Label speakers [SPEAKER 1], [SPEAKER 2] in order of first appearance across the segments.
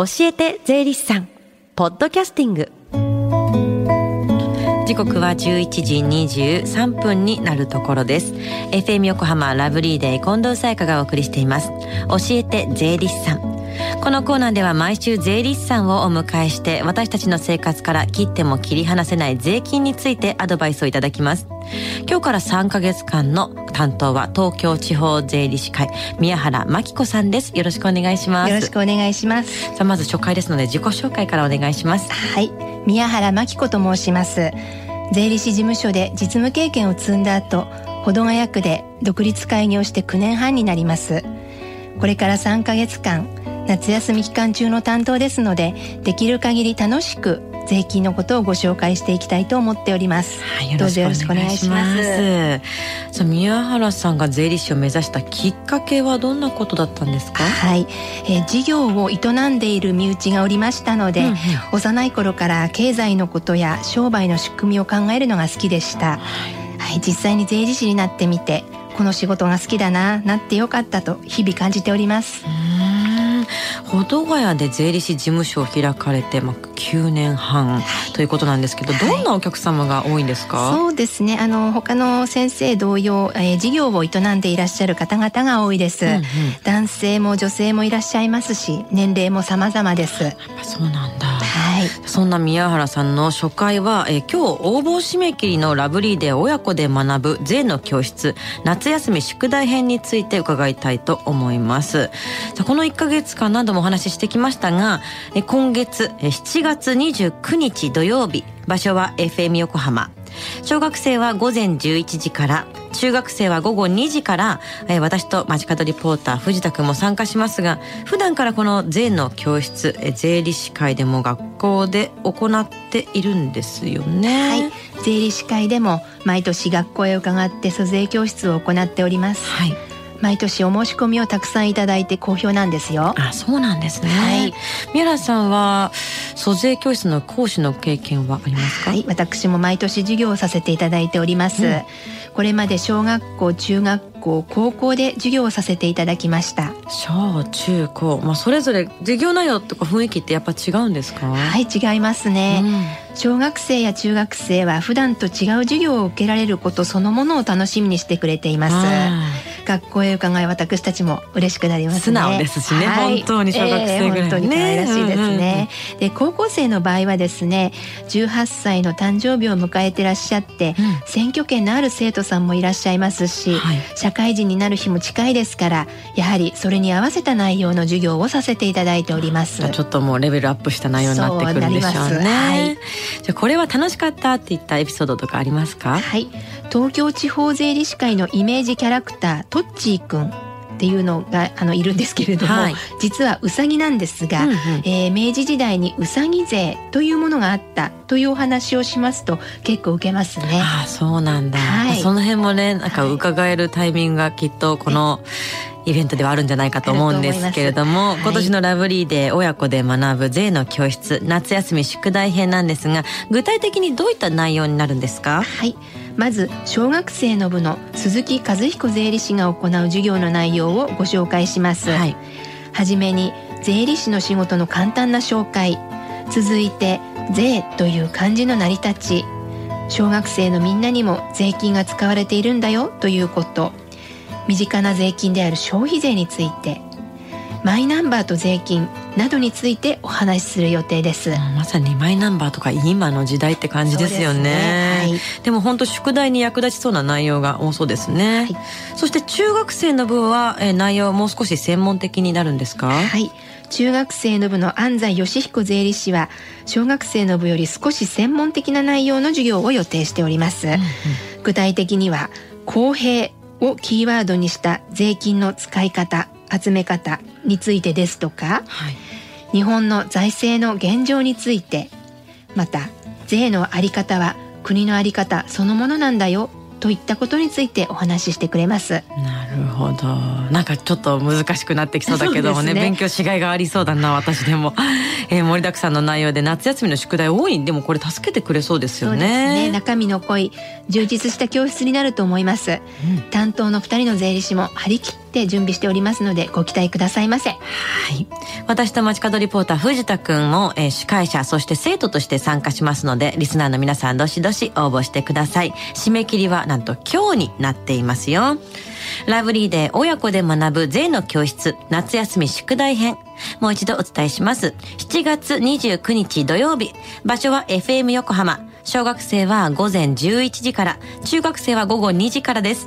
[SPEAKER 1] 教えて税理士さん。ポッドキャスティング。時刻は11時23分になるところです。FM 横浜ラブリーデー近藤沙耶香がお送りしています。教えて税理士さん。このコーナーでは毎週税理士さんをお迎えして私たちの生活から切っても切り離せない税金についてアドバイスをいただきます。今日から3ヶ月間の担当は東京地方税理士会宮原真紀子さんです。よろしくお願いします。
[SPEAKER 2] よろしくお願いします。
[SPEAKER 1] さあまず初回ですので自己紹介からお願いします。
[SPEAKER 2] はい。宮原真紀子と申します。税理士事務所で実務経験を積んだ後保土ヶ谷区で独立開業して9年半になります。これから3ヶ月間夏休み期間中の担当ですのでできる限り楽しく税金のことをご紹介していきたいと思っております。
[SPEAKER 1] はい、よろしくお願いします。さあ宮原さんが税理士を目指したきっかけはどんなことだったんですか？
[SPEAKER 2] はい、えー、事業を営んでいる身内がおりましたので、うんうん、幼い頃から経済のことや商売の仕組みを考えるのが好きでした。はい、実際に税理士になってみて、この仕事が好きだな、なってよかったと日々感じております。
[SPEAKER 1] 保土ヶ谷で税理士事務所を開かれて、まあ、9年半ということなんですけど、はい、どんなお客様が多いんですか、
[SPEAKER 2] そうですね。あの他の先生同様、えー、事業を営んでいらっしゃる方々が多いです、うんうん、男性も女性もいらっしゃいますし年齢も様々です。やっ
[SPEAKER 1] ぱそうなんだはい、そんな宮原さんの初回は、えー、今日応募締め切りのラブリーで親子で学ぶ税の教室夏休み宿題編について伺いたいと思います。さあこの1ヶ月間何度もお話ししてきましたがえ今月え7月29日土曜日場所は FM 横浜。小学生は午前11時から中学生は午後2時から、えー、私と街角リポーター藤田君も参加しますが普段からこの税の教室、えー、税理士会でも学校で行っているんですよね。
[SPEAKER 2] はい、税理士会でも毎年学校へ伺って租税教室を行っております。はい毎年お申し込みをたくさんいただいて好評なんですよ。
[SPEAKER 1] あ、そうなんですね。はい。宮原さんは租税教室の講師の経験はありますか？
[SPEAKER 2] はい、私も毎年授業をさせていただいております。うん、これまで小学校、中学校、高校で授業をさせていただきました。
[SPEAKER 1] 小中高、まあそれぞれ授業内容とか雰囲気ってやっぱ違うんですか？
[SPEAKER 2] はい、違いますね。うん、小学生や中学生は普段と違う授業を受けられることそのものを楽しみにしてくれています。学校へ伺い私たちも嬉しくなります、ね、
[SPEAKER 1] 素直ですしね、はい、本当に小学生ぐらい、
[SPEAKER 2] えー、本当に可愛らしいですね、うんうん、で高校生の場合はですね18歳の誕生日を迎えてらっしゃって、うん、選挙権のある生徒さんもいらっしゃいますし、はい、社会人になる日も近いですからやはりそれに合わせた内容の授業をさせていただいております。
[SPEAKER 1] ちょっともうレベルアップした内容になってくるんでしょうね。はい、じゃこれは楽しかったっていったエピソードとかありますか？
[SPEAKER 2] はい東京地方税理士会のイメージキャラクタートッチーくんっていうのがあのいるんですけれども、はい、実はウサギなんですが、うんうん、えー、明治時代にウサギ税というものがあったというお話をしますと結構受けますね。
[SPEAKER 1] あそうなんだ、はい、その辺もねなんか伺えるタイミングがきっとこの、イベントではあるんじゃないかと思うんですけれども、今年のラブリーで親子で学ぶ税の教室夏休み宿題編なんですが具体的にどういった内容になるんですか？
[SPEAKER 2] はい。まず小学生の部の鈴木和彦税理士が行う授業の内容をご紹介します、はい、はじめに税理士の仕事の簡単な紹介。続いて税という漢字の成り立ち。小学生のみんなにも税金が使われているんだよということ身近な税金である消費税についてマイナンバーと税金などについてお話しする予定です、
[SPEAKER 1] まさにマイナンバーとか今の時代って感じですよね。ね、はい、でも本当宿題に役立ちそうな内容が多そうですね、はい、そして中学生の部は、えー、内容もう少し専門的になるんですか？
[SPEAKER 2] はい。中学生の部の安西義彦税理士は小学生の部より少し専門的な内容の授業を予定しております、うんうん、具体的には公平をキーワードにした税金の使い方集め方についてですとか、はい、日本の財政の現状についてまた税のあり方は国のあり方そのものなんだよといったことについてお話ししてくれます。
[SPEAKER 1] なるるほど。なんかちょっと難しくなってきそうだけどもねね。勉強しがいがありそうだな私でも、えー、盛りだくさんの内容で夏休みの宿題多い。でもこれ助けてくれそうですよね。ね。
[SPEAKER 3] 中身の濃い充実した教室になると思います、うん、担当の2人の税理士も張り切って準備しておりますのでご期待くださいませ
[SPEAKER 1] はい私と街角リポーター藤田くんも、えー、司会者そして生徒として参加しますのでリスナーの皆さんどしどし応募してください締め切りはなんと今日になっていますよラブリーで親子で学ぶ税の教室夏休み宿題編。もう一度お伝えします。7月29日土曜日。場所は FM 横浜。小学生は午前11時から、中学生は午後2時からです。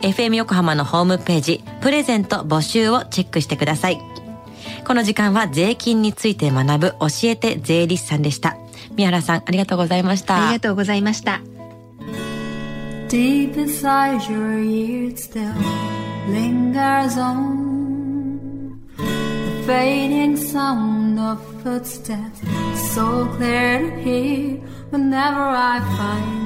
[SPEAKER 1] FM 横浜のホームページ、プレゼント募集をチェックしてください。この時間は税金について学ぶ教えて税理士さんでした。宮原さん、ありがとうございました。
[SPEAKER 3] ありがとうございました。Deep inside your ears still lingers on the fading sound of footsteps, so clear to hear whenever I find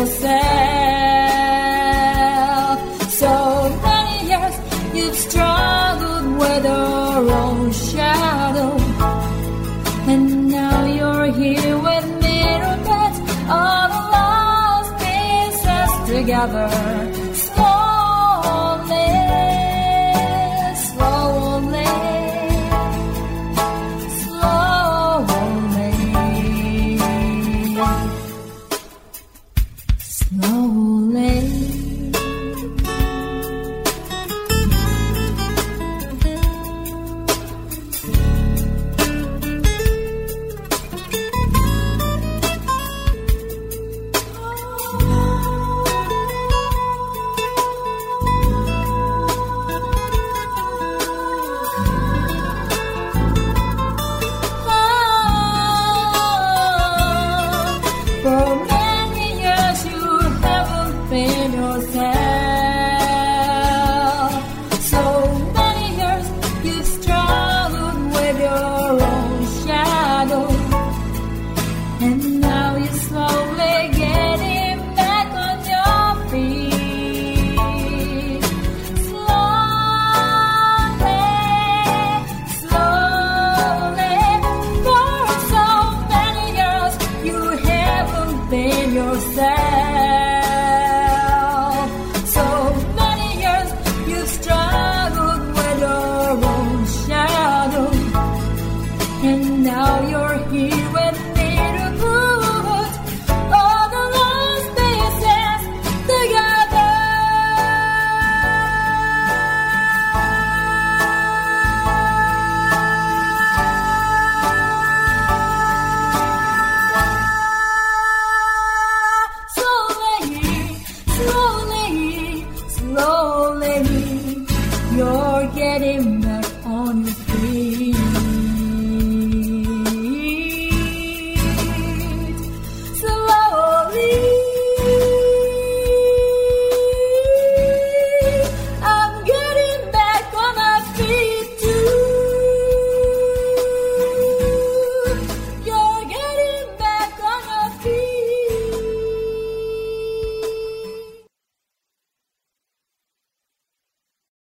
[SPEAKER 3] Yourself. So many years you've struggled with your own shadow. And now you're here with me all the lost pieces together.